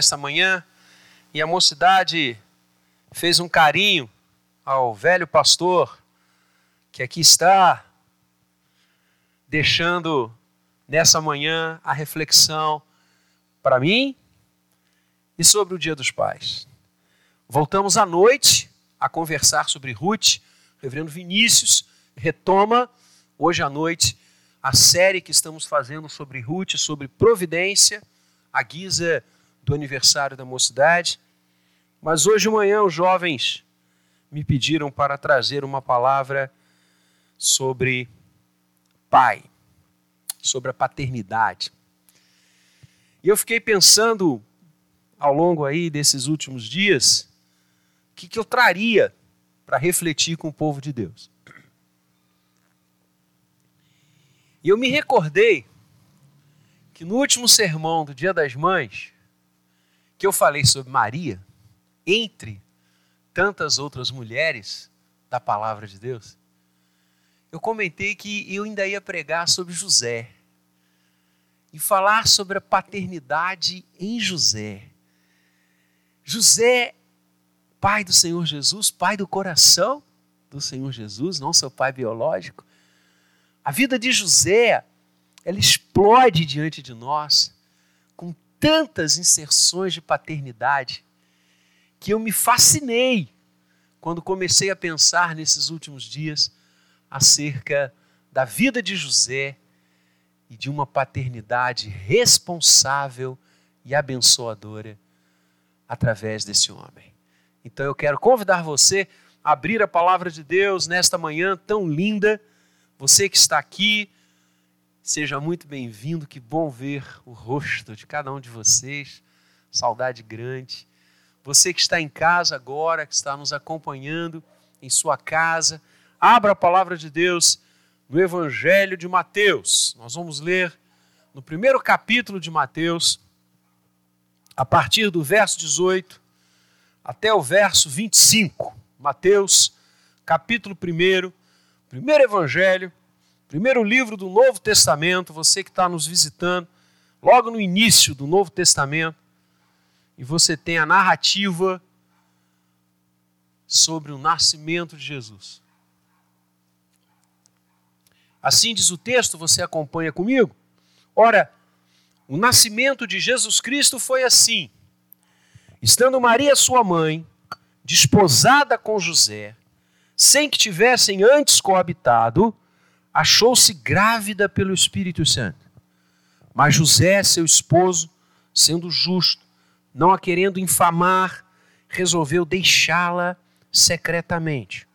esta manhã e a mocidade fez um carinho ao velho pastor que aqui está, deixando nessa manhã a reflexão para mim e sobre o Dia dos Pais. Voltamos à noite a conversar sobre Ruth. O reverendo Vinícius retoma hoje à noite a série que estamos fazendo sobre Ruth, sobre providência, a guisa do aniversário da mocidade. Mas hoje de manhã os jovens me pediram para trazer uma palavra sobre pai, sobre a paternidade. E eu fiquei pensando ao longo aí desses últimos dias, o que, que eu traria para refletir com o povo de Deus. E eu me recordei que no último sermão do Dia das Mães, que eu falei sobre Maria, entre tantas outras mulheres da palavra de Deus, eu comentei que eu ainda ia pregar sobre José e falar sobre a paternidade em José. José, pai do Senhor Jesus, pai do coração do Senhor Jesus, não seu pai biológico. A vida de José, ela explode diante de nós tantas inserções de paternidade que eu me fascinei quando comecei a pensar nesses últimos dias acerca da vida de José e de uma paternidade responsável e abençoadora através desse homem. Então eu quero convidar você a abrir a palavra de Deus nesta manhã tão linda. Você que está aqui, Seja muito bem-vindo, que bom ver o rosto de cada um de vocês. Saudade grande. Você que está em casa agora, que está nos acompanhando em sua casa, abra a palavra de Deus no Evangelho de Mateus. Nós vamos ler no primeiro capítulo de Mateus, a partir do verso 18 até o verso 25. Mateus, capítulo 1, primeiro Evangelho Primeiro livro do Novo Testamento, você que está nos visitando, logo no início do Novo Testamento, e você tem a narrativa sobre o nascimento de Jesus. Assim diz o texto, você acompanha comigo? Ora, o nascimento de Jesus Cristo foi assim: estando Maria, sua mãe, desposada com José, sem que tivessem antes coabitado, achou-se grávida pelo Espírito Santo. Mas José, seu esposo, sendo justo, não a querendo infamar, resolveu deixá-la secretamente.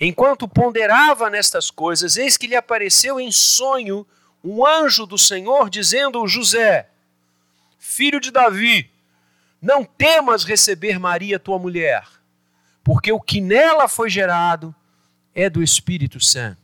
Enquanto ponderava nestas coisas, eis que lhe apareceu em sonho um anjo do Senhor, dizendo: José, filho de Davi, não temas receber Maria, tua mulher, porque o que nela foi gerado é do Espírito Santo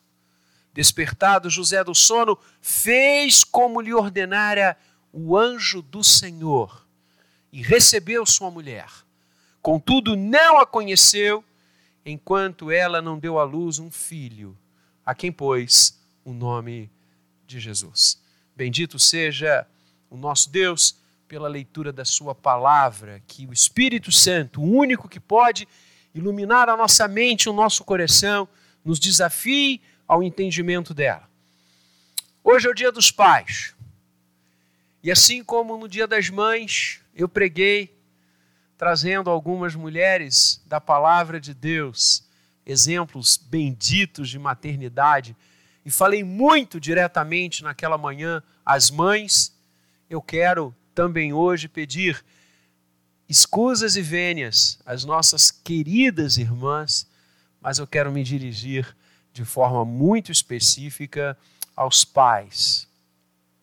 Despertado José do sono, fez como lhe ordenara o anjo do Senhor e recebeu sua mulher. Contudo, não a conheceu, enquanto ela não deu à luz um filho, a quem pôs o nome de Jesus. Bendito seja o nosso Deus pela leitura da Sua palavra, que o Espírito Santo, o único que pode iluminar a nossa mente, o nosso coração, nos desafie ao entendimento dela. Hoje é o dia dos pais. E assim como no dia das mães, eu preguei trazendo algumas mulheres da palavra de Deus, exemplos benditos de maternidade, e falei muito diretamente naquela manhã às mães, eu quero também hoje pedir escusas e vênias às nossas queridas irmãs, mas eu quero me dirigir de forma muito específica aos pais.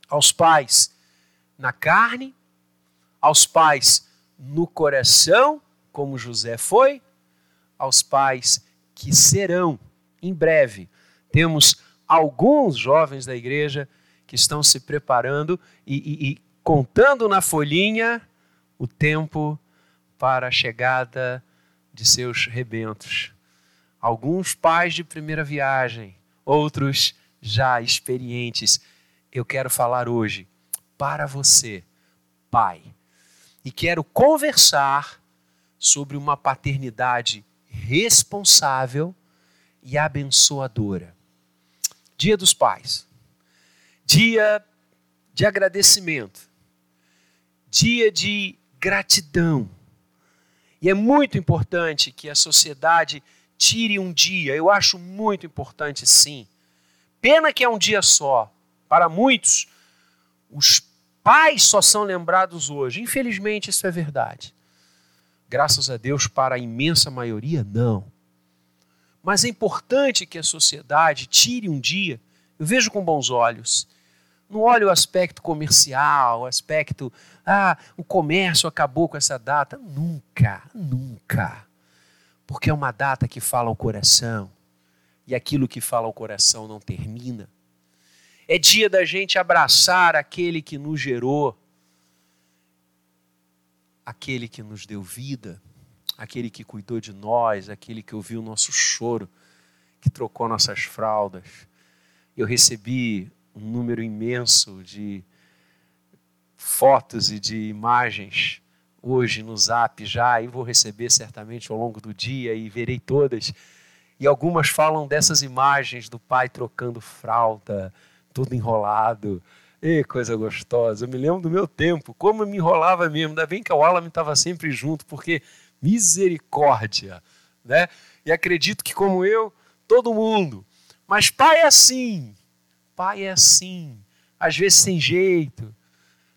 Aos pais na carne, aos pais no coração como José foi, aos pais que serão em breve. Temos alguns jovens da igreja que estão se preparando e, e, e contando na folhinha o tempo para a chegada de seus rebentos. Alguns pais de primeira viagem, outros já experientes. Eu quero falar hoje para você, pai, e quero conversar sobre uma paternidade responsável e abençoadora. Dia dos Pais, dia de agradecimento, dia de gratidão. E é muito importante que a sociedade tire um dia, eu acho muito importante sim. Pena que é um dia só. Para muitos, os pais só são lembrados hoje. Infelizmente, isso é verdade. Graças a Deus, para a imensa maioria, não. Mas é importante que a sociedade tire um dia, eu vejo com bons olhos. Não olhe o aspecto comercial, o aspecto, ah, o comércio acabou com essa data. Nunca, nunca. Porque é uma data que fala ao coração, e aquilo que fala ao coração não termina. É dia da gente abraçar aquele que nos gerou, aquele que nos deu vida, aquele que cuidou de nós, aquele que ouviu o nosso choro, que trocou nossas fraldas. Eu recebi um número imenso de fotos e de imagens hoje no Zap já, e vou receber certamente ao longo do dia e verei todas. E algumas falam dessas imagens do pai trocando fralda, tudo enrolado. E coisa gostosa. Eu me lembro do meu tempo, como eu me enrolava mesmo. Ainda bem que o Alan estava sempre junto, porque misericórdia, né? E acredito que como eu, todo mundo. Mas pai é assim, pai é assim, às vezes sem jeito,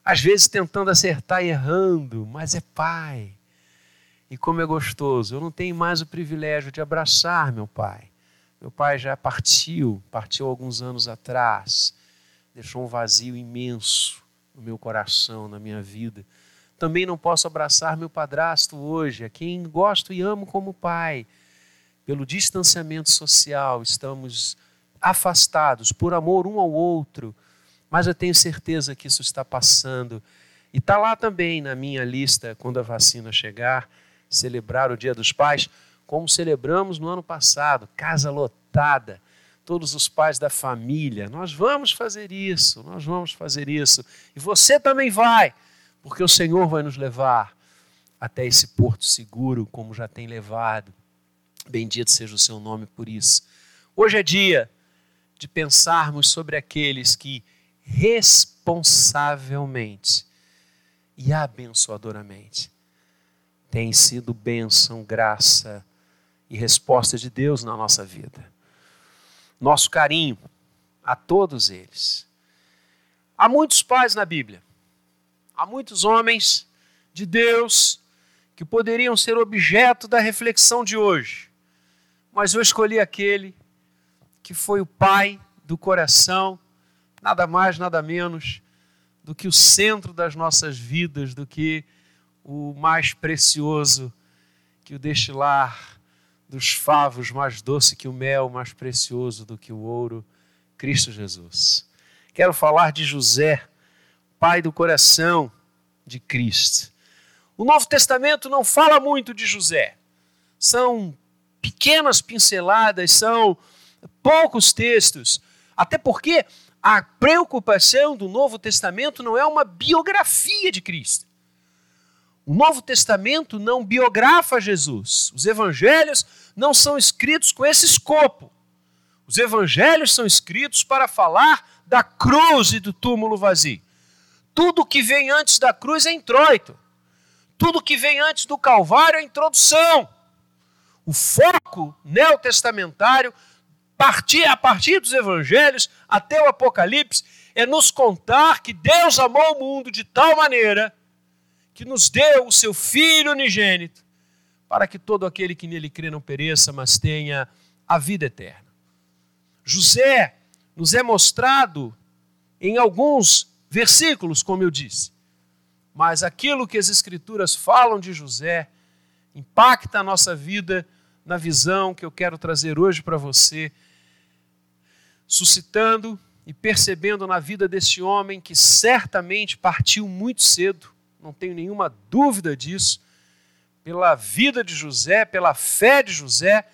às vezes tentando acertar e errando, mas é pai. E como é gostoso, eu não tenho mais o privilégio de abraçar meu pai. Meu pai já partiu, partiu alguns anos atrás, deixou um vazio imenso no meu coração, na minha vida. Também não posso abraçar meu padrasto hoje, a quem gosto e amo como pai. Pelo distanciamento social, estamos afastados por amor um ao outro, mas eu tenho certeza que isso está passando. E está lá também na minha lista, quando a vacina chegar, celebrar o Dia dos Pais, como celebramos no ano passado, casa lotada, todos os pais da família. Nós vamos fazer isso, nós vamos fazer isso. E você também vai porque o Senhor vai nos levar até esse porto seguro, como já tem levado. Bendito seja o seu nome por isso. Hoje é dia de pensarmos sobre aqueles que responsavelmente e abençoadoramente têm sido bênção, graça e resposta de Deus na nossa vida. Nosso carinho a todos eles. Há muitos pais na Bíblia Há muitos homens de Deus que poderiam ser objeto da reflexão de hoje, mas eu escolhi aquele que foi o pai do coração, nada mais, nada menos do que o centro das nossas vidas, do que o mais precioso que o destilar dos favos, mais doce que o mel, mais precioso do que o ouro, Cristo Jesus. Quero falar de José, pai do coração de Cristo. O Novo Testamento não fala muito de José. São pequenas pinceladas, são poucos textos. Até porque a preocupação do Novo Testamento não é uma biografia de Cristo. O Novo Testamento não biografa Jesus. Os evangelhos não são escritos com esse escopo. Os evangelhos são escritos para falar da cruz e do túmulo vazio. Tudo que vem antes da cruz é introito. Tudo que vem antes do Calvário é introdução. O foco neotestamentário, partir, a partir dos evangelhos até o Apocalipse, é nos contar que Deus amou o mundo de tal maneira que nos deu o seu Filho unigênito, para que todo aquele que nele crê não pereça, mas tenha a vida eterna. José nos é mostrado em alguns versículos, como eu disse. Mas aquilo que as Escrituras falam de José impacta a nossa vida na visão que eu quero trazer hoje para você, suscitando e percebendo na vida desse homem que certamente partiu muito cedo, não tenho nenhuma dúvida disso, pela vida de José, pela fé de José,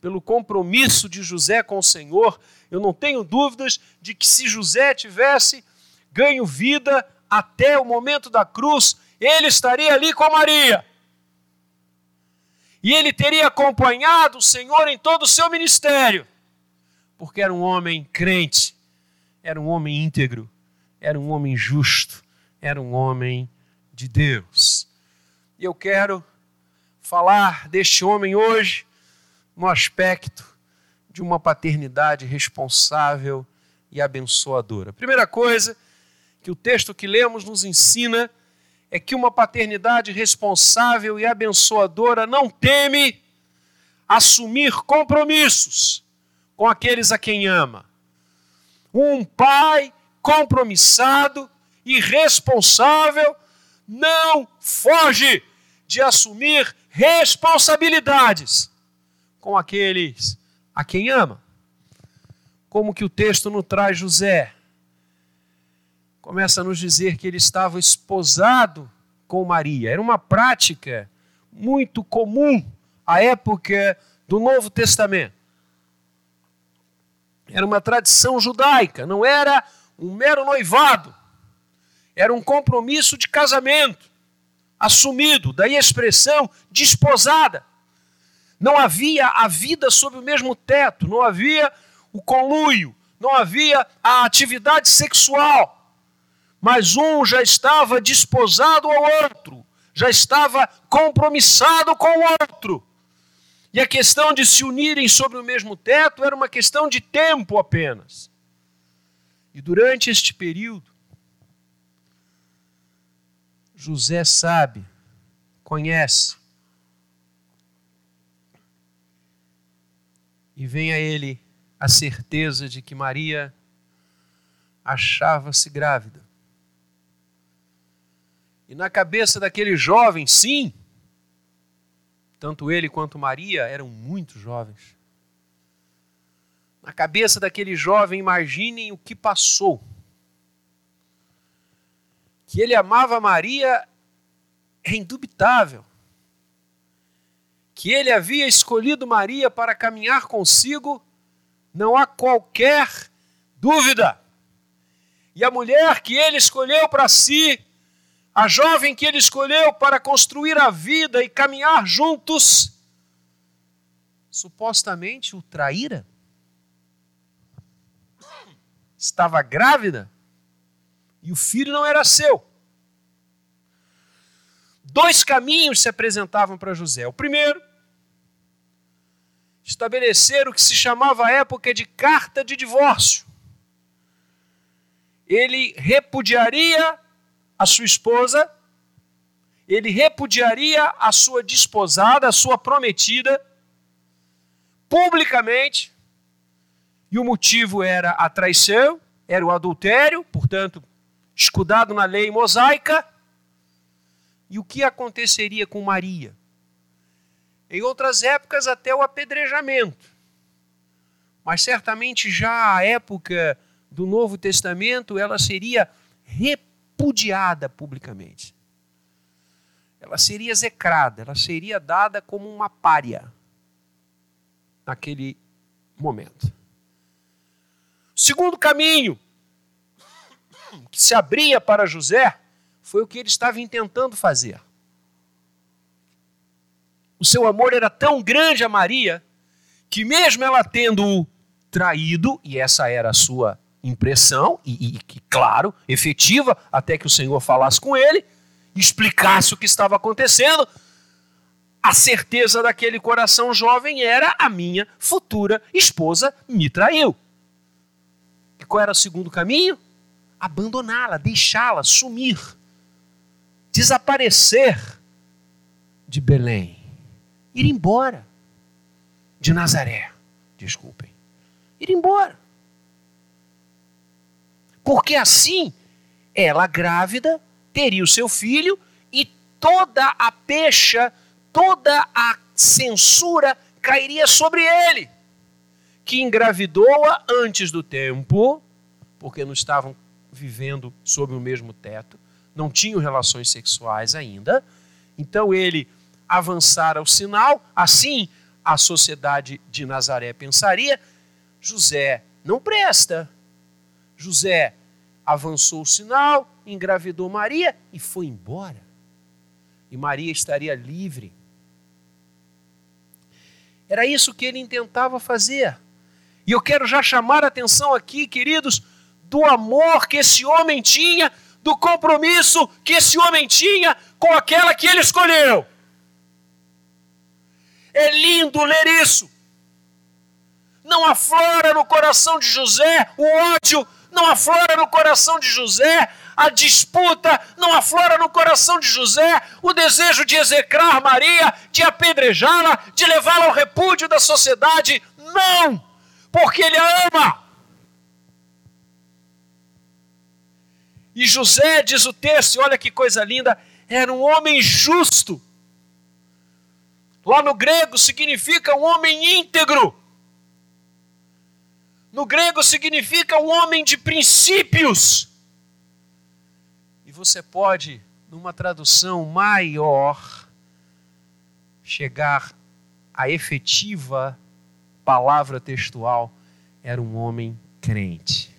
pelo compromisso de José com o Senhor. Eu não tenho dúvidas de que se José tivesse ganho vida até o momento da cruz, ele estaria ali com Maria. E ele teria acompanhado o Senhor em todo o seu ministério, porque era um homem crente, era um homem íntegro, era um homem justo, era um homem de Deus. E eu quero falar deste homem hoje no aspecto de uma paternidade responsável e abençoadora. Primeira coisa que o texto que lemos nos ensina é que uma paternidade responsável e abençoadora não teme assumir compromissos com aqueles a quem ama. Um pai compromissado e responsável não foge de assumir responsabilidades com aqueles a quem ama. Como que o texto nos traz José? Começa a nos dizer que ele estava esposado com Maria. Era uma prática muito comum à época do Novo Testamento. Era uma tradição judaica, não era um mero noivado. Era um compromisso de casamento assumido, daí a expressão desposada. Não havia a vida sob o mesmo teto, não havia o conluio, não havia a atividade sexual. Mas um já estava desposado ao outro, já estava compromissado com o outro. E a questão de se unirem sobre o mesmo teto era uma questão de tempo apenas. E durante este período, José sabe, conhece, e vem a ele a certeza de que Maria achava-se grávida. E na cabeça daquele jovem, sim, tanto ele quanto Maria eram muito jovens. Na cabeça daquele jovem, imaginem o que passou. Que ele amava Maria é indubitável que ele havia escolhido Maria para caminhar consigo, não há qualquer dúvida. E a mulher que ele escolheu para si, a jovem que ele escolheu para construir a vida e caminhar juntos, supostamente o traíra? Estava grávida e o filho não era seu. Dois caminhos se apresentavam para José. O primeiro, estabelecer o que se chamava à época de carta de divórcio. Ele repudiaria a sua esposa, ele repudiaria a sua desposada, a sua prometida, publicamente, e o motivo era a traição, era o adultério, portanto, escudado na lei mosaica. E o que aconteceria com Maria? Em outras épocas, até o apedrejamento. Mas certamente já à época do Novo Testamento, ela seria repudiada publicamente. Ela seria execrada, ela seria dada como uma pária naquele momento. segundo caminho que se abria para José foi o que ele estava intentando fazer o seu amor era tão grande a Maria que, mesmo ela tendo-o traído, e essa era a sua impressão, e, e, claro, efetiva, até que o Senhor falasse com ele, explicasse o que estava acontecendo, a certeza daquele coração jovem era: a minha futura esposa me traiu. E qual era o segundo caminho? Abandoná-la, deixá-la, sumir, desaparecer de Belém ir embora de Nazaré. Desculpem. Ir embora. Porque assim, ela grávida teria o seu filho e toda a pecha, toda a censura cairia sobre ele, que engravidou-a antes do tempo, porque não estavam vivendo sob o mesmo teto, não tinham relações sexuais ainda. Então ele avançara o sinal, assim a sociedade de Nazaré pensaria: José não presta. José avançou o sinal, engravidou Maria e foi embora. E Maria estaria livre. Era isso que ele intentava fazer. E eu quero já chamar a atenção aqui, queridos, do amor que esse homem tinha, do compromisso que esse homem tinha com aquela que ele escolheu. É lindo ler isso. Não aflora no coração de José o ódio, não aflora no coração de José a disputa, não aflora no coração de José o desejo de execrar Maria, de apedrejá-la, de levá-la ao repúdio da sociedade. Não! Porque ele a ama. E José, diz o texto, olha que coisa linda, era um homem justo. Lá no grego significa um homem íntegro. No grego significa um homem de princípios. E você pode, numa tradução maior, chegar à efetiva palavra textual: era um homem crente.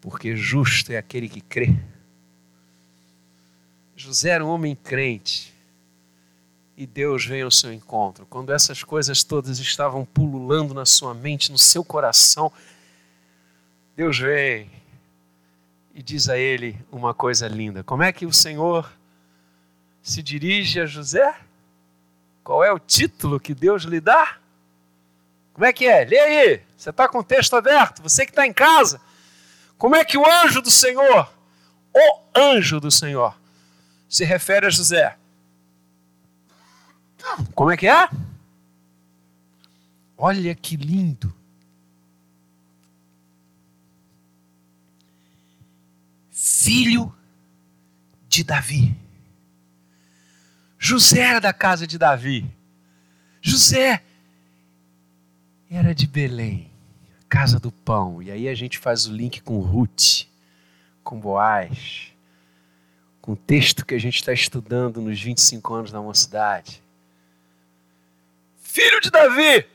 Porque justo é aquele que crê. José era um homem crente e Deus veio ao seu encontro. Quando essas coisas todas estavam pululando na sua mente, no seu coração, Deus vem e diz a ele uma coisa linda. Como é que o Senhor se dirige a José? Qual é o título que Deus lhe dá? Como é que é? Lê aí. Você está com o texto aberto. Você que está em casa. Como é que o anjo do Senhor, o anjo do Senhor, se refere a José? Como é que é? Olha que lindo. Filho de Davi. José era da casa de Davi. José era de Belém, casa do pão. E aí a gente faz o link com Ruth, com Boaz, com o texto que a gente está estudando nos 25 anos da mocidade filho de Davi.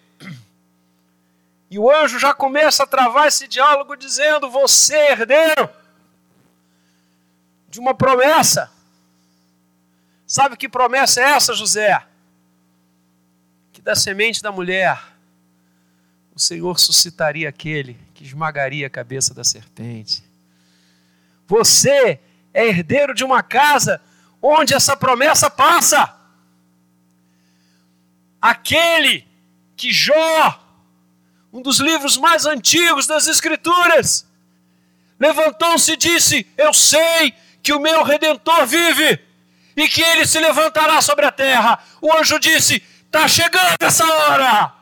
E o anjo já começa a travar esse diálogo dizendo: Você é herdeiro de uma promessa. Sabe que promessa é essa, José? Que da semente da mulher o Senhor suscitaria aquele que esmagaria a cabeça da serpente. Você é herdeiro de uma casa onde essa promessa passa aquele que Jó, um dos livros mais antigos das Escrituras, levantou-se e disse: Eu sei que o meu redentor vive e que ele se levantará sobre a terra. O anjo disse: Está chegando essa hora.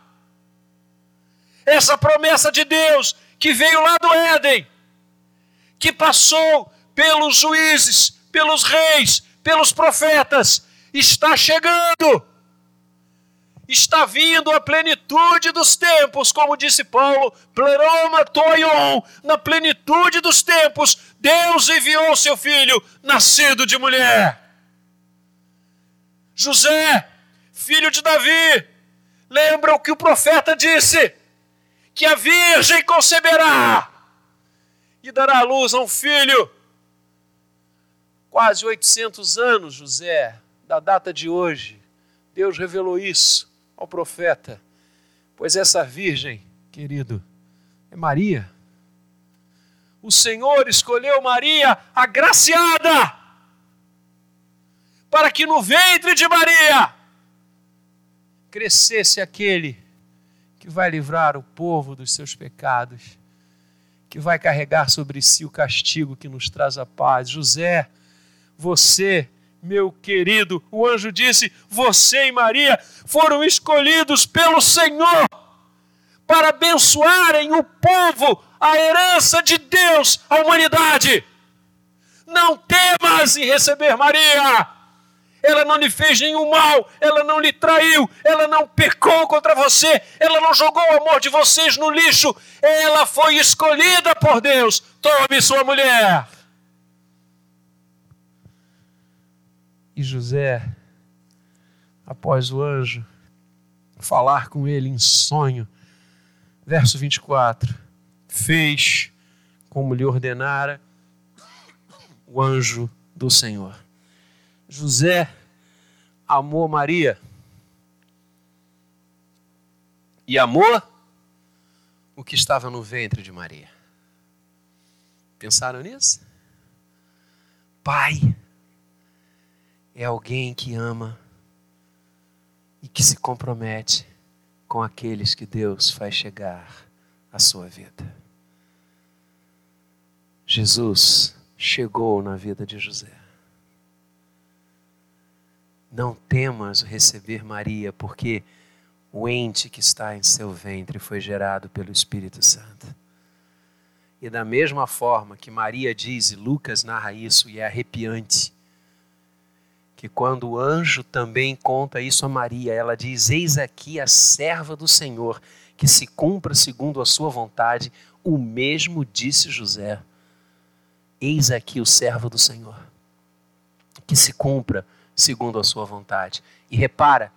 Essa promessa de Deus que veio lá do Éden, que passou pelos juízes, pelos reis, pelos profetas, está chegando está vindo a plenitude dos tempos, como disse Paulo, pleroma toion, na plenitude dos tempos, Deus enviou seu filho, nascido de mulher. José, filho de Davi, lembra o que o profeta disse? Que a virgem conceberá e dará à luz a um filho. Quase 800 anos, José, da data de hoje, Deus revelou isso ao profeta: Pois essa virgem, querido, é Maria. O Senhor escolheu Maria agraciada, para que no ventre de Maria crescesse aquele que vai livrar o povo dos seus pecados, que vai carregar sobre si o castigo que nos traz a paz. José, você meu querido, o anjo disse: Você e Maria foram escolhidos pelo Senhor para abençoarem o povo, a herança de Deus, a humanidade. Não temas em receber Maria. ela não lhe fez nenhum mal, ela não lhe traiu, ela não pecou contra você, ela não jogou o amor de vocês no lixo, ela foi escolhida por Deus. Tome sua mulher. E José, após o anjo falar com ele em sonho, verso 24, fez como lhe ordenara o anjo do Senhor. José amou Maria e amou o que estava no ventre de Maria. Pensaram nisso? Pai é alguém que ama e que se compromete com aqueles que Deus faz chegar à sua vida. Jesus chegou na vida de José. Não temas receber Maria, porque o ente que está em seu ventre foi gerado pelo Espírito Santo. E da mesma forma que Maria diz, e Lucas narra isso, e é arrepiante, que quando o anjo também conta isso a Maria, ela diz: Eis aqui a serva do Senhor, que se cumpra segundo a sua vontade, o mesmo disse José. Eis aqui o servo do Senhor, que se cumpra segundo a sua vontade. E repara,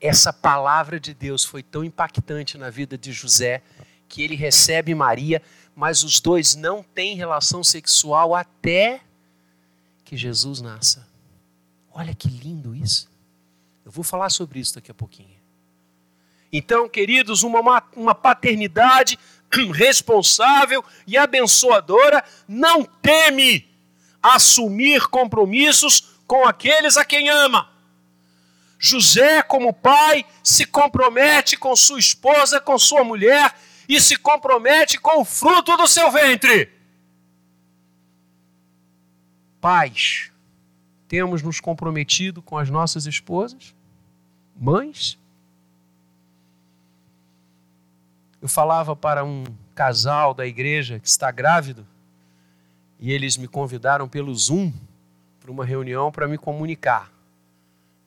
essa palavra de Deus foi tão impactante na vida de José que ele recebe Maria, mas os dois não têm relação sexual até que Jesus nasça. Olha que lindo isso. Eu vou falar sobre isso daqui a pouquinho. Então, queridos, uma, uma paternidade responsável e abençoadora não teme assumir compromissos com aqueles a quem ama. José, como pai, se compromete com sua esposa, com sua mulher e se compromete com o fruto do seu ventre. Pais, temos nos comprometido com as nossas esposas? Mães? Eu falava para um casal da igreja que está grávido e eles me convidaram pelo Zoom para uma reunião para me comunicar.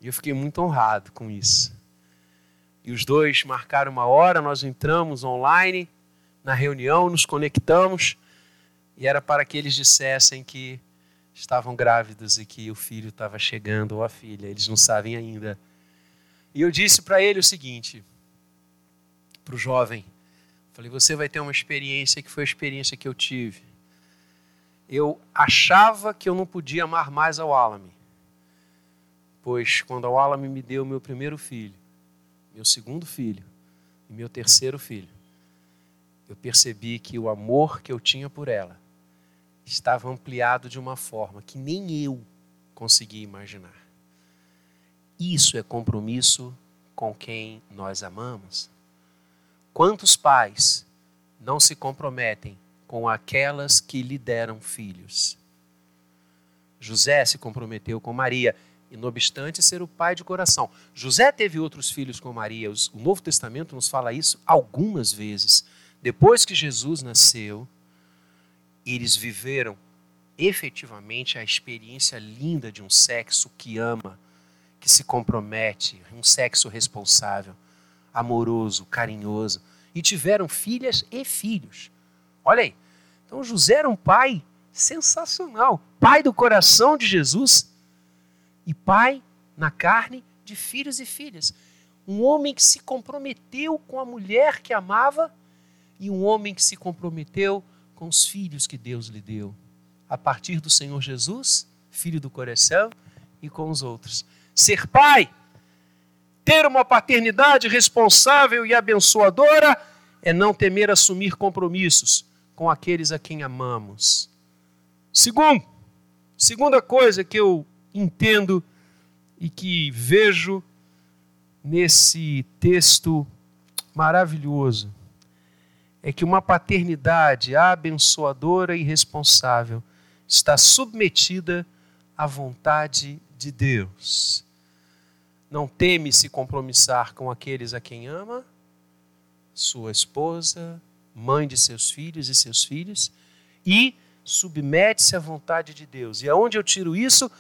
E eu fiquei muito honrado com isso. E os dois marcaram uma hora, nós entramos online na reunião, nos conectamos, e era para que eles dissessem que estavam grávidos e que o filho estava chegando, ou a filha, eles não sabem ainda. E eu disse para ele o seguinte, para o jovem: falei, você vai ter uma experiência que foi a experiência que eu tive eu achava que eu não podia amar mais ao Alame. Pois quando o Alame me deu meu primeiro filho, meu segundo filho e meu terceiro filho, eu percebi que o amor que eu tinha por ela estava ampliado de uma forma que nem eu conseguia imaginar. Isso é compromisso com quem nós amamos. Quantos pais não se comprometem com aquelas que lhe deram filhos. José se comprometeu com Maria, e não obstante ser o pai de coração. José teve outros filhos com Maria. O Novo Testamento nos fala isso algumas vezes. Depois que Jesus nasceu, eles viveram efetivamente a experiência linda de um sexo que ama, que se compromete, um sexo responsável, amoroso, carinhoso. E tiveram filhas e filhos. Olha aí. Então José era um pai sensacional, pai do coração de Jesus e pai na carne de filhos e filhas. Um homem que se comprometeu com a mulher que amava e um homem que se comprometeu com os filhos que Deus lhe deu. A partir do Senhor Jesus, filho do coração, e com os outros. Ser pai, ter uma paternidade responsável e abençoadora, é não temer assumir compromissos com aqueles a quem amamos. Segundo, segunda coisa que eu entendo e que vejo nesse texto maravilhoso é que uma paternidade abençoadora e responsável está submetida à vontade de Deus. Não teme se compromissar com aqueles a quem ama, sua esposa, mãe de seus filhos e seus filhos, e submete-se à vontade de Deus. E aonde eu tiro isso?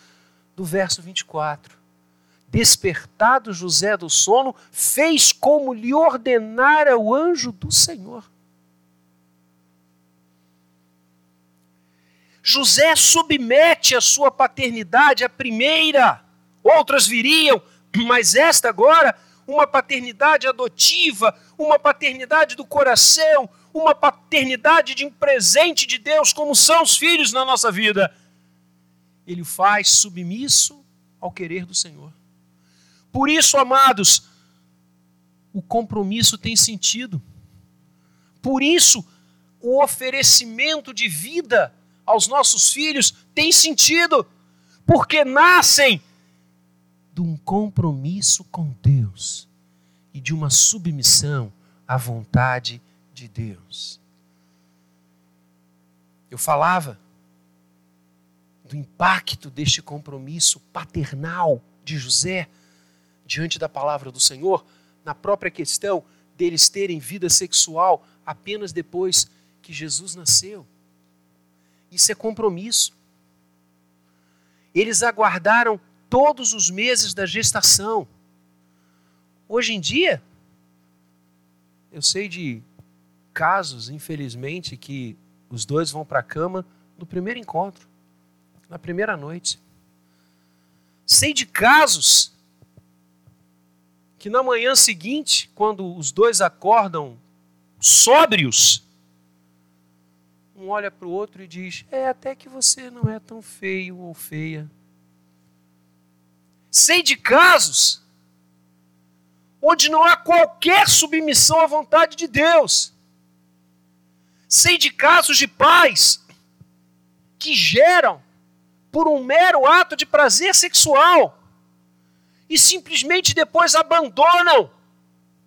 do verso 24. Despertado José do sono, fez como lhe ordenara o anjo do Senhor. José submete a sua paternidade à primeira, outras viriam, mas esta agora, uma paternidade adotiva, uma paternidade do coração, uma paternidade de um presente de Deus, como são os filhos na nossa vida. Ele faz submisso ao querer do Senhor. Por isso, amados, o compromisso tem sentido. Por isso, o oferecimento de vida aos nossos filhos tem sentido, porque nascem de um compromisso com Deus e de uma submissão à vontade de Deus. Eu falava do impacto deste compromisso paternal de José diante da palavra do Senhor, na própria questão deles terem vida sexual apenas depois que Jesus nasceu. Isso é compromisso. Eles aguardaram todos os meses da gestação. Hoje em dia, eu sei de casos, infelizmente, que os dois vão para a cama no primeiro encontro, na primeira noite. Sei de casos que na manhã seguinte, quando os dois acordam sóbrios, um olha para o outro e diz: É, até que você não é tão feio ou feia. Sei de casos onde não há qualquer submissão à vontade de Deus. Sei de casos de pais que geram por um mero ato de prazer sexual e simplesmente depois abandonam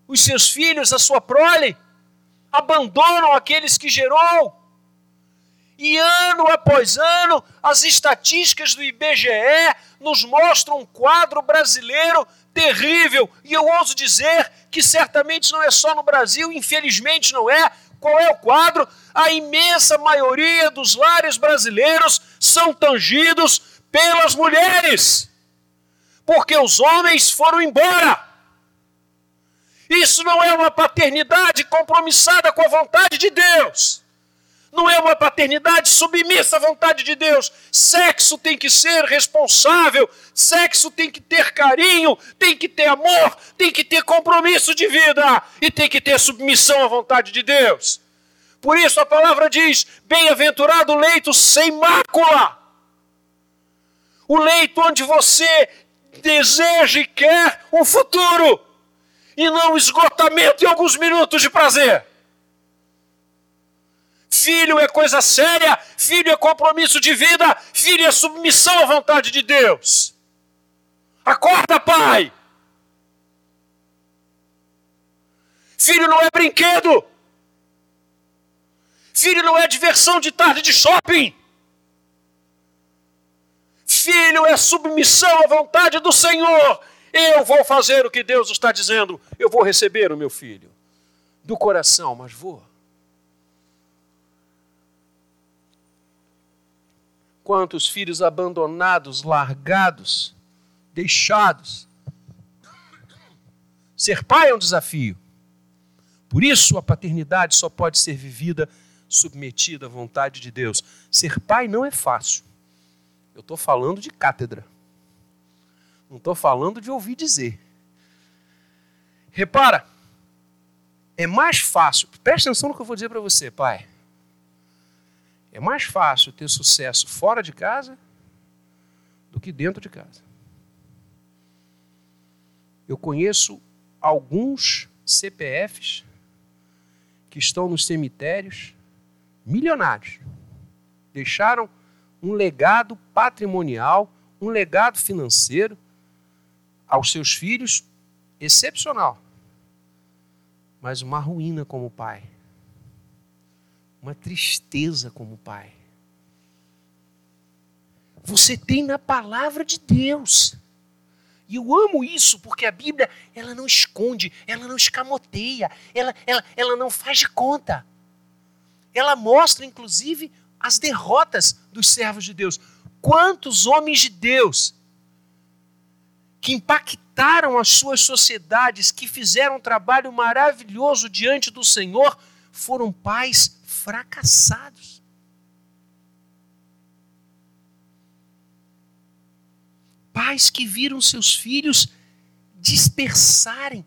os seus filhos, a sua prole, abandonam aqueles que gerou e ano após ano, as estatísticas do IBGE nos mostram um quadro brasileiro terrível. E eu ouso dizer que certamente não é só no Brasil, infelizmente não é. Qual é o quadro? A imensa maioria dos lares brasileiros são tangidos pelas mulheres, porque os homens foram embora. Isso não é uma paternidade compromissada com a vontade de Deus não é uma paternidade submissa à vontade de Deus. Sexo tem que ser responsável, sexo tem que ter carinho, tem que ter amor, tem que ter compromisso de vida e tem que ter submissão à vontade de Deus. Por isso a palavra diz: bem-aventurado o leito sem mácula. O leito onde você deseja e quer um futuro e não esgotamento em alguns minutos de prazer. Filho é coisa séria, filho é compromisso de vida, filho é submissão à vontade de Deus. Acorda, pai! Filho não é brinquedo. Filho não é diversão de tarde de shopping. Filho é submissão à vontade do Senhor. Eu vou fazer o que Deus está dizendo. Eu vou receber o meu filho do coração, mas vou. Quantos filhos abandonados, largados, deixados. Ser pai é um desafio. Por isso, a paternidade só pode ser vivida submetida à vontade de Deus. Ser pai não é fácil. Eu estou falando de cátedra. Não estou falando de ouvir dizer. Repara, é mais fácil. Presta atenção no que eu vou dizer para você, pai. É mais fácil ter sucesso fora de casa do que dentro de casa. Eu conheço alguns CPFs que estão nos cemitérios milionários. Deixaram um legado patrimonial, um legado financeiro aos seus filhos excepcional, mas uma ruína como pai uma tristeza como pai. Você tem na palavra de Deus. E eu amo isso, porque a Bíblia, ela não esconde, ela não escamoteia, ela, ela, ela não faz de conta. Ela mostra, inclusive, as derrotas dos servos de Deus. Quantos homens de Deus que impactaram as suas sociedades, que fizeram um trabalho maravilhoso diante do Senhor, foram pais fracassados. Pais que viram seus filhos dispersarem,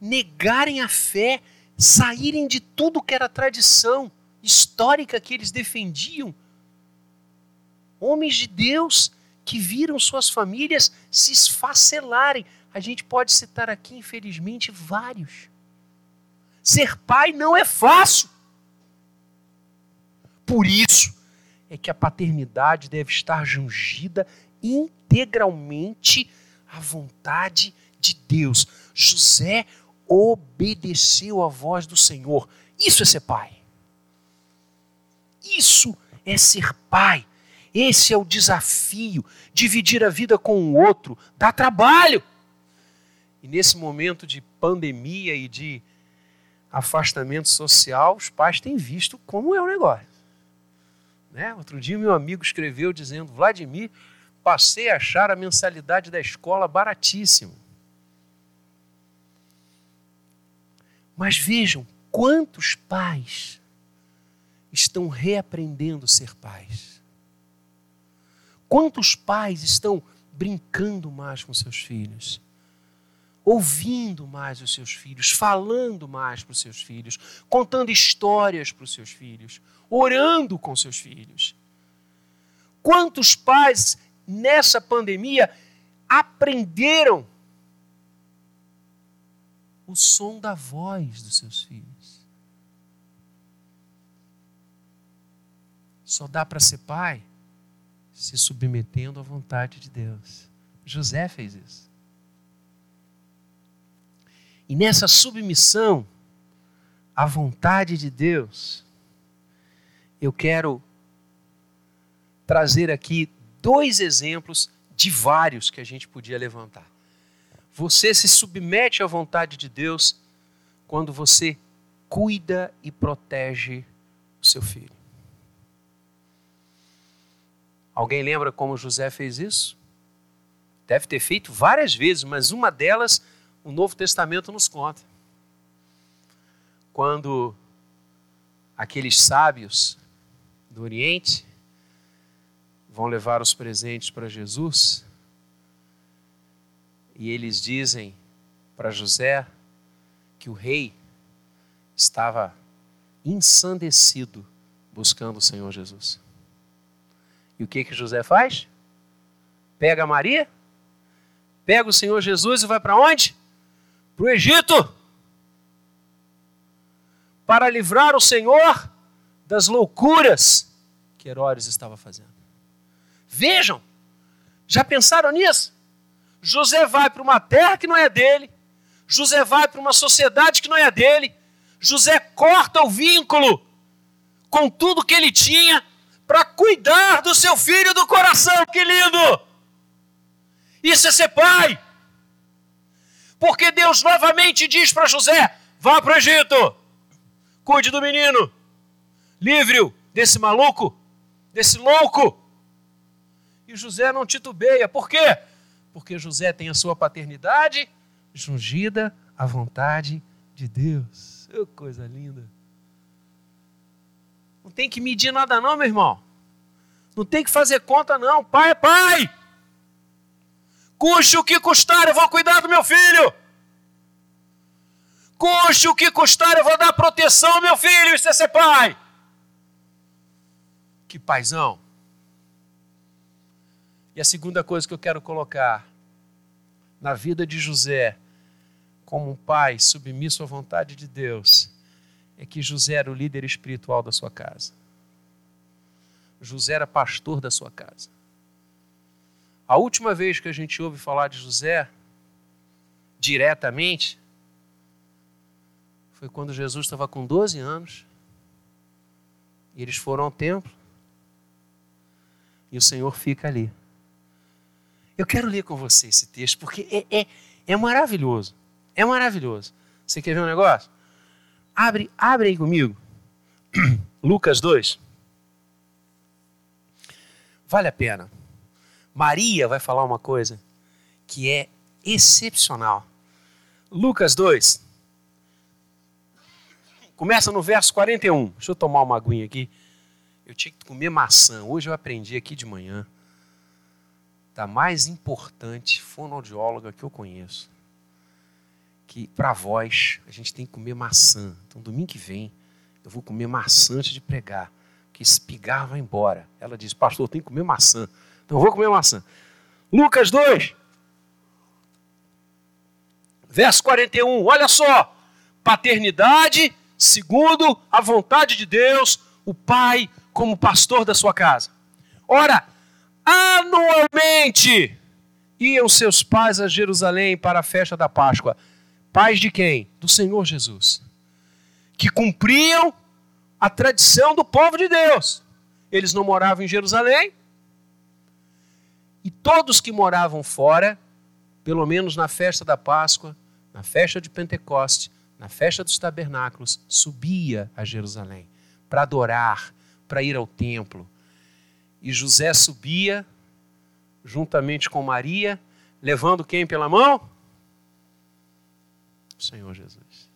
negarem a fé, saírem de tudo que era tradição histórica que eles defendiam. Homens de Deus que viram suas famílias se esfacelarem. A gente pode citar aqui, infelizmente, vários. Ser pai não é fácil. Por isso é que a paternidade deve estar jungida integralmente à vontade de Deus. José obedeceu à voz do Senhor. Isso é ser pai. Isso é ser pai. Esse é o desafio. Dividir a vida com o outro dá trabalho. E nesse momento de pandemia e de afastamento social, os pais têm visto como é o negócio. Né? Outro dia, meu amigo escreveu dizendo: Vladimir, passei a achar a mensalidade da escola baratíssima. Mas vejam quantos pais estão reaprendendo a ser pais. Quantos pais estão brincando mais com seus filhos? Ouvindo mais os seus filhos, falando mais para os seus filhos, contando histórias para os seus filhos, orando com seus filhos. Quantos pais nessa pandemia aprenderam o som da voz dos seus filhos? Só dá para ser pai se submetendo à vontade de Deus. José fez isso. E nessa submissão à vontade de Deus, eu quero trazer aqui dois exemplos de vários que a gente podia levantar. Você se submete à vontade de Deus quando você cuida e protege o seu filho. Alguém lembra como José fez isso? Deve ter feito várias vezes, mas uma delas o Novo Testamento nos conta. Quando aqueles sábios do Oriente vão levar os presentes para Jesus e eles dizem para José que o rei estava ensandecido buscando o Senhor Jesus. E o que que José faz? Pega Maria, pega o Senhor Jesus e vai para onde? Para o Egito. Para livrar o Senhor das loucuras que Herodes estava fazendo. Vejam, já pensaram nisso? José vai para uma terra que não é dele, José vai para uma sociedade que não é dele, José corta o vínculo com tudo que ele tinha para cuidar do seu filho do coração. Que lindo! Isso é ser pai. Porque Deus novamente diz para José: vá para o Egito, cuide do menino, livre-o desse maluco, desse louco. E José não titubeia, por quê? Porque José tem a sua paternidade jungida à vontade de Deus. Oh, coisa linda. Não tem que medir nada, não, meu irmão. Não tem que fazer conta, não. Pai é pai. Custe o que custar, eu vou cuidar do meu filho. Custe o que custar, eu vou dar proteção ao meu filho. Isso é ser pai. Que paizão. E a segunda coisa que eu quero colocar na vida de José, como um pai submisso à vontade de Deus, é que José era o líder espiritual da sua casa. José era pastor da sua casa. A última vez que a gente ouve falar de José, diretamente, foi quando Jesus estava com 12 anos. E eles foram ao templo. E o Senhor fica ali. Eu quero ler com você esse texto, porque é, é, é maravilhoso. É maravilhoso. Você quer ver um negócio? Abre, abre aí comigo. Lucas 2. Vale a pena. Maria vai falar uma coisa que é excepcional. Lucas 2. Começa no verso 41. Deixa eu tomar uma aguinha aqui. Eu tinha que comer maçã. Hoje eu aprendi aqui de manhã. Da mais importante fonoaudióloga que eu conheço. Que para voz a gente tem que comer maçã. Então domingo que vem eu vou comer maçã antes de pregar. Porque esse vai embora. Ela diz, pastor, eu tenho que comer maçã. Então eu vou comer maçã. Lucas 2. Verso 41. Olha só. Paternidade segundo a vontade de Deus, o pai como pastor da sua casa. Ora, anualmente iam seus pais a Jerusalém para a festa da Páscoa. Pais de quem? Do Senhor Jesus. Que cumpriam a tradição do povo de Deus. Eles não moravam em Jerusalém. E todos que moravam fora, pelo menos na festa da Páscoa, na festa de Pentecoste, na festa dos tabernáculos, subia a Jerusalém para adorar, para ir ao templo. E José subia juntamente com Maria, levando quem pela mão? O Senhor Jesus.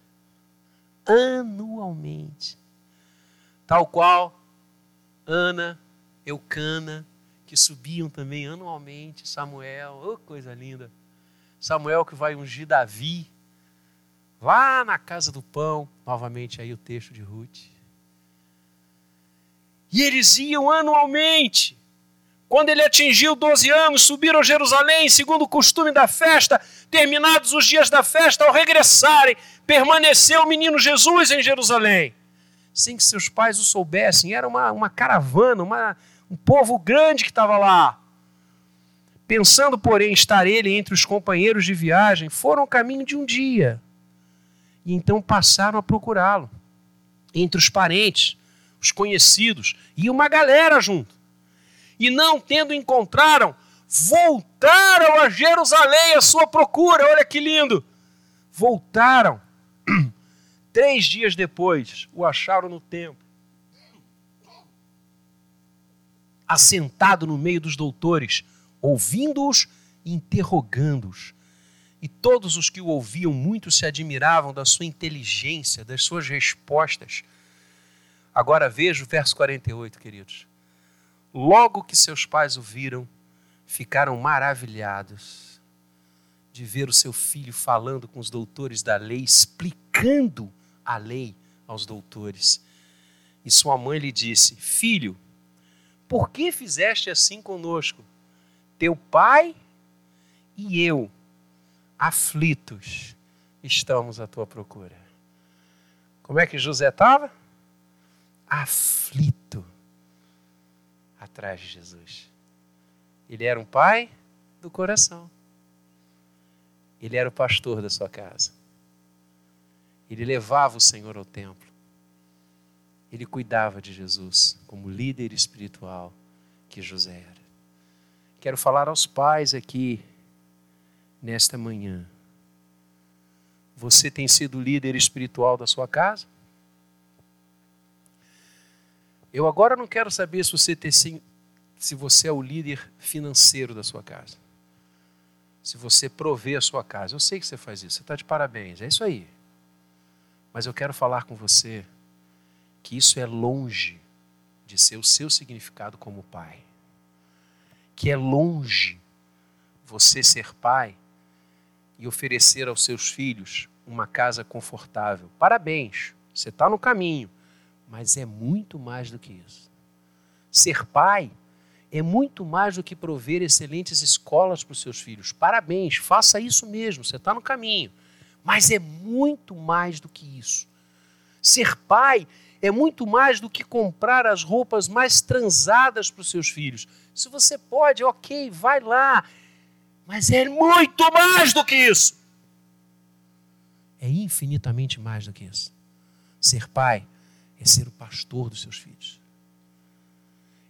Anualmente. Tal qual Ana, Eucana, que subiam também anualmente, Samuel, oh, coisa linda. Samuel que vai ungir Davi lá na casa do pão, novamente aí o texto de Ruth. E eles iam anualmente. Quando ele atingiu 12 anos, subiram a Jerusalém, segundo o costume da festa. Terminados os dias da festa, ao regressarem, permaneceu o menino Jesus em Jerusalém. Sem que seus pais o soubessem, era uma, uma caravana, uma, um povo grande que estava lá. Pensando, porém, estar ele entre os companheiros de viagem, foram ao caminho de um dia e então passaram a procurá-lo entre os parentes, os conhecidos e uma galera junto. E não tendo encontraram, voltaram a Jerusalém à sua procura. Olha que lindo! Voltaram. Três dias depois, o acharam no templo, assentado no meio dos doutores, ouvindo-os e interrogando-os. E todos os que o ouviam muito se admiravam da sua inteligência, das suas respostas. Agora veja o verso 48, queridos. Logo que seus pais o viram, ficaram maravilhados de ver o seu filho falando com os doutores da lei, explicando a lei aos doutores. E sua mãe lhe disse: Filho, por que fizeste assim conosco? Teu pai e eu aflitos estamos à tua procura. Como é que José estava? Aflito atrás de Jesus. Ele era um pai do coração. Ele era o pastor da sua casa. Ele levava o Senhor ao templo. Ele cuidava de Jesus como líder espiritual que José era. Quero falar aos pais aqui nesta manhã. Você tem sido líder espiritual da sua casa? Eu agora não quero saber se você, tem, se você é o líder financeiro da sua casa. Se você provê a sua casa. Eu sei que você faz isso, você está de parabéns, é isso aí. Mas eu quero falar com você que isso é longe de ser o seu significado como pai. Que é longe você ser pai e oferecer aos seus filhos uma casa confortável. Parabéns, você está no caminho, mas é muito mais do que isso. Ser pai é muito mais do que prover excelentes escolas para os seus filhos. Parabéns, faça isso mesmo, você está no caminho. Mas é muito mais do que isso. Ser pai é muito mais do que comprar as roupas mais transadas para os seus filhos. Se você pode, ok, vai lá, mas é muito mais do que isso. É infinitamente mais do que isso. Ser pai é ser o pastor dos seus filhos.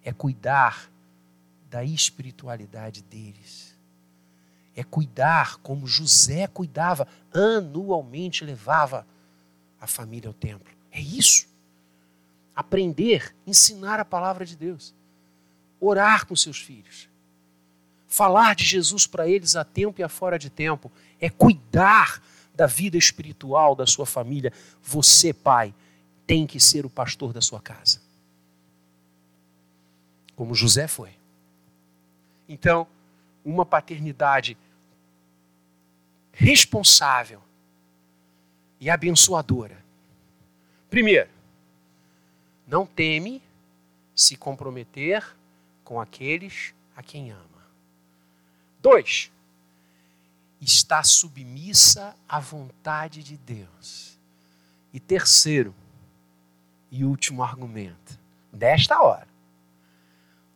É cuidar da espiritualidade deles. É cuidar como José cuidava, anualmente levava a família ao templo. É isso. Aprender, ensinar a palavra de Deus. Orar com seus filhos falar de Jesus para eles a tempo e a fora de tempo, é cuidar da vida espiritual da sua família. Você, pai, tem que ser o pastor da sua casa. Como José foi. Então, uma paternidade responsável e abençoadora. Primeiro, não teme se comprometer com aqueles a quem ama. Dois, está submissa à vontade de Deus. E terceiro e último argumento, desta hora,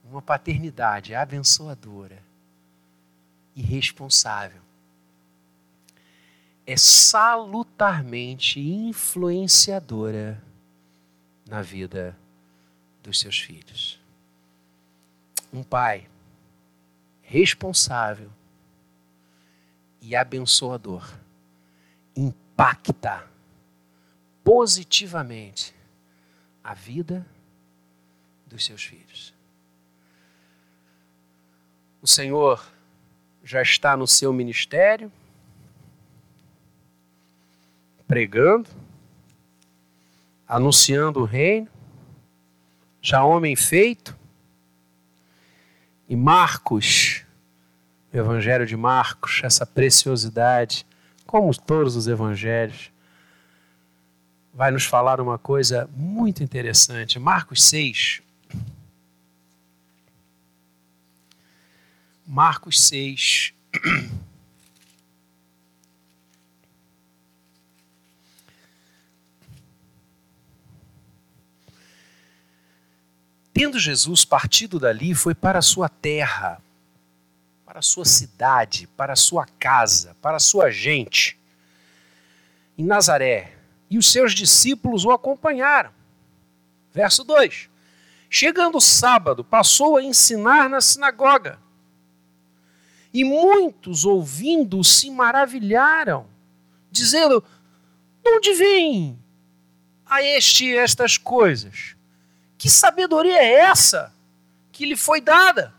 uma paternidade abençoadora e responsável é salutarmente influenciadora na vida dos seus filhos. Um pai responsável e abençoador impacta positivamente a vida dos seus filhos. O Senhor já está no seu ministério, pregando, anunciando o reino, já homem feito. E Marcos, o Evangelho de Marcos, essa preciosidade, como todos os evangelhos, vai nos falar uma coisa muito interessante. Marcos 6. Marcos 6. Tendo Jesus partido dali, foi para sua terra, para sua cidade, para sua casa, para a sua gente, em Nazaré, e os seus discípulos o acompanharam. Verso 2: Chegando o sábado, passou a ensinar na sinagoga. E muitos, ouvindo, se maravilharam, dizendo: De onde vem a este estas coisas? Que sabedoria é essa que lhe foi dada?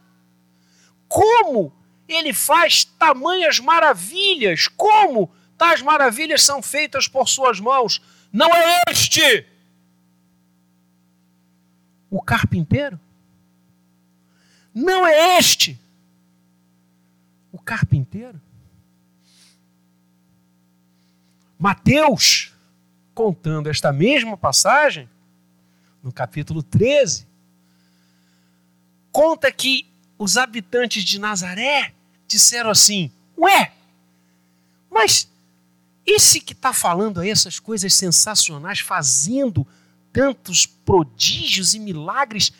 Como ele faz tamanhas maravilhas? Como tais maravilhas são feitas por suas mãos? Não é este o carpinteiro? Não é este o carpinteiro? Mateus, contando esta mesma passagem, no capítulo 13, conta que os habitantes de Nazaré disseram assim: Ué, mas esse que está falando aí essas coisas sensacionais, fazendo tantos prodígios e milagres,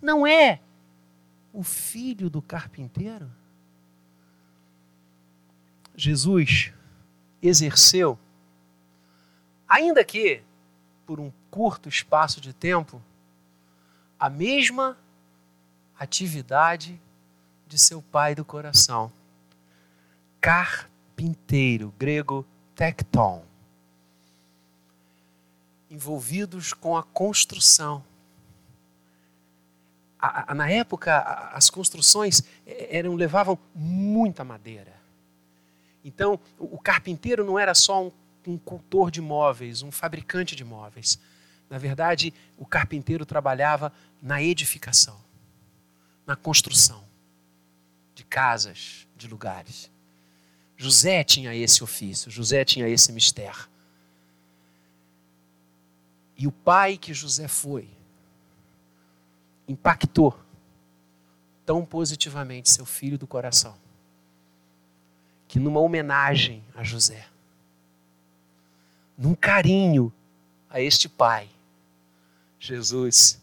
não é o filho do carpinteiro? Jesus exerceu, ainda que por um curto espaço de tempo, a mesma atividade de seu pai do coração. Carpinteiro, grego tecton. Envolvidos com a construção. A, a, na época, a, as construções eram levavam muita madeira. Então, o, o carpinteiro não era só um um cultor de móveis, um fabricante de móveis. Na verdade, o carpinteiro trabalhava na edificação, na construção de casas, de lugares. José tinha esse ofício, José tinha esse mistério. E o pai que José foi impactou tão positivamente seu filho do coração que numa homenagem a José, num carinho a este pai, Jesus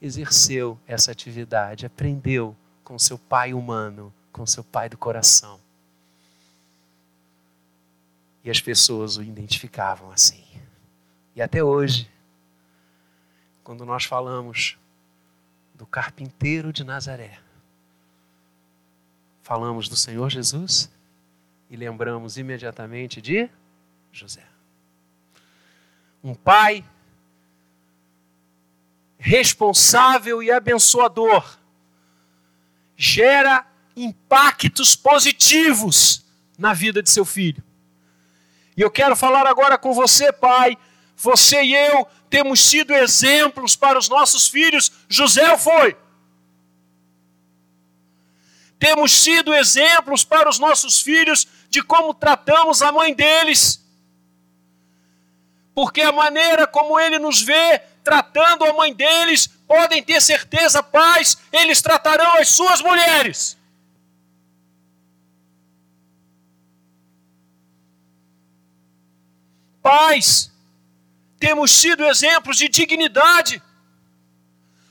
exerceu essa atividade, aprendeu com seu pai humano, com seu pai do coração. E as pessoas o identificavam assim. E até hoje, quando nós falamos do carpinteiro de Nazaré, falamos do Senhor Jesus e lembramos imediatamente de José um pai responsável e abençoador, gera impactos positivos na vida de seu filho. E eu quero falar agora com você, pai. Você e eu temos sido exemplos para os nossos filhos. José foi. Temos sido exemplos para os nossos filhos de como tratamos a mãe deles. Porque a maneira como ele nos vê tratando a mãe deles, podem ter certeza, pais, eles tratarão as suas mulheres. Pais, temos sido exemplos de dignidade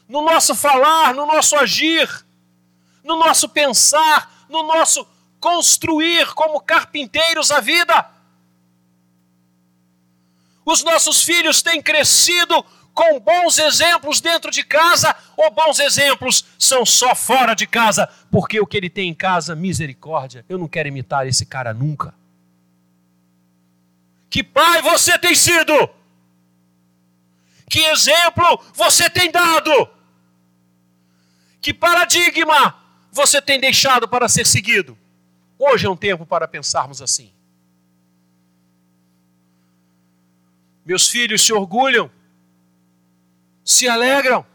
no nosso falar, no nosso agir, no nosso pensar, no nosso construir como carpinteiros a vida. Os nossos filhos têm crescido com bons exemplos dentro de casa ou bons exemplos são só fora de casa? Porque o que ele tem em casa, misericórdia, eu não quero imitar esse cara nunca. Que pai você tem sido? Que exemplo você tem dado? Que paradigma você tem deixado para ser seguido? Hoje é um tempo para pensarmos assim. Meus filhos se orgulham, se alegram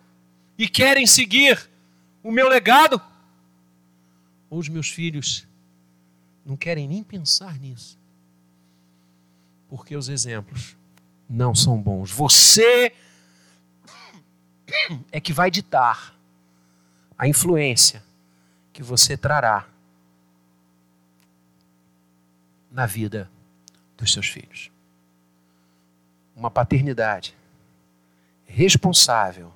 e querem seguir o meu legado. Ou os meus filhos não querem nem pensar nisso. Porque os exemplos não são bons. Você é que vai ditar a influência que você trará na vida dos seus filhos. Uma paternidade responsável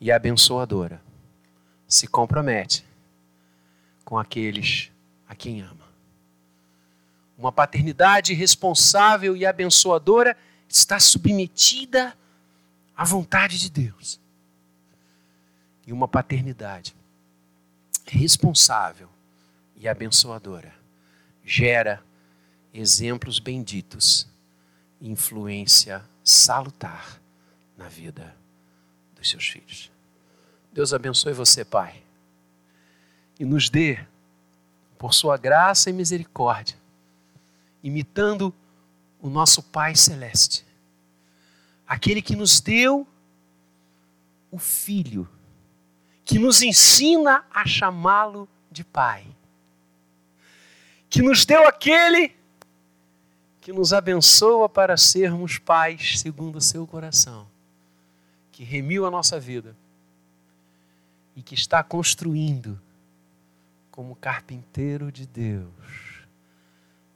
e abençoadora se compromete com aqueles a quem ama. Uma paternidade responsável e abençoadora está submetida à vontade de Deus. E uma paternidade responsável e abençoadora gera exemplos benditos, influência salutar na vida dos seus filhos. Deus abençoe você, Pai, e nos dê, por Sua graça e misericórdia, imitando o nosso Pai Celeste, aquele que nos deu o Filho que nos ensina a chamá-lo de Pai, que nos deu aquele que nos abençoa para sermos pais segundo o seu coração, que remiu a nossa vida e que está construindo como carpinteiro de Deus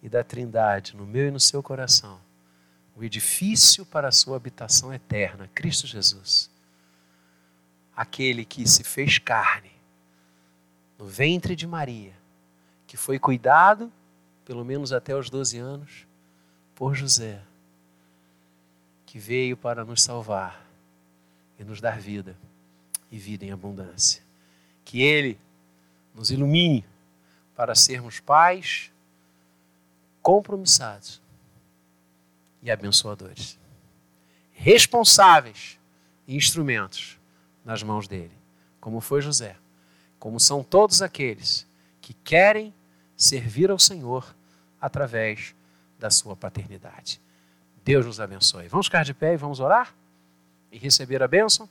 e da Trindade no meu e no seu coração o edifício para a sua habitação eterna, Cristo Jesus aquele que se fez carne no ventre de Maria, que foi cuidado, pelo menos até os 12 anos, por José, que veio para nos salvar e nos dar vida e vida em abundância. Que Ele nos ilumine para sermos pais compromissados e abençoadores, responsáveis e instrumentos nas mãos dele, como foi José, como são todos aqueles que querem servir ao Senhor através da sua paternidade. Deus nos abençoe. Vamos ficar de pé e vamos orar e receber a bênção?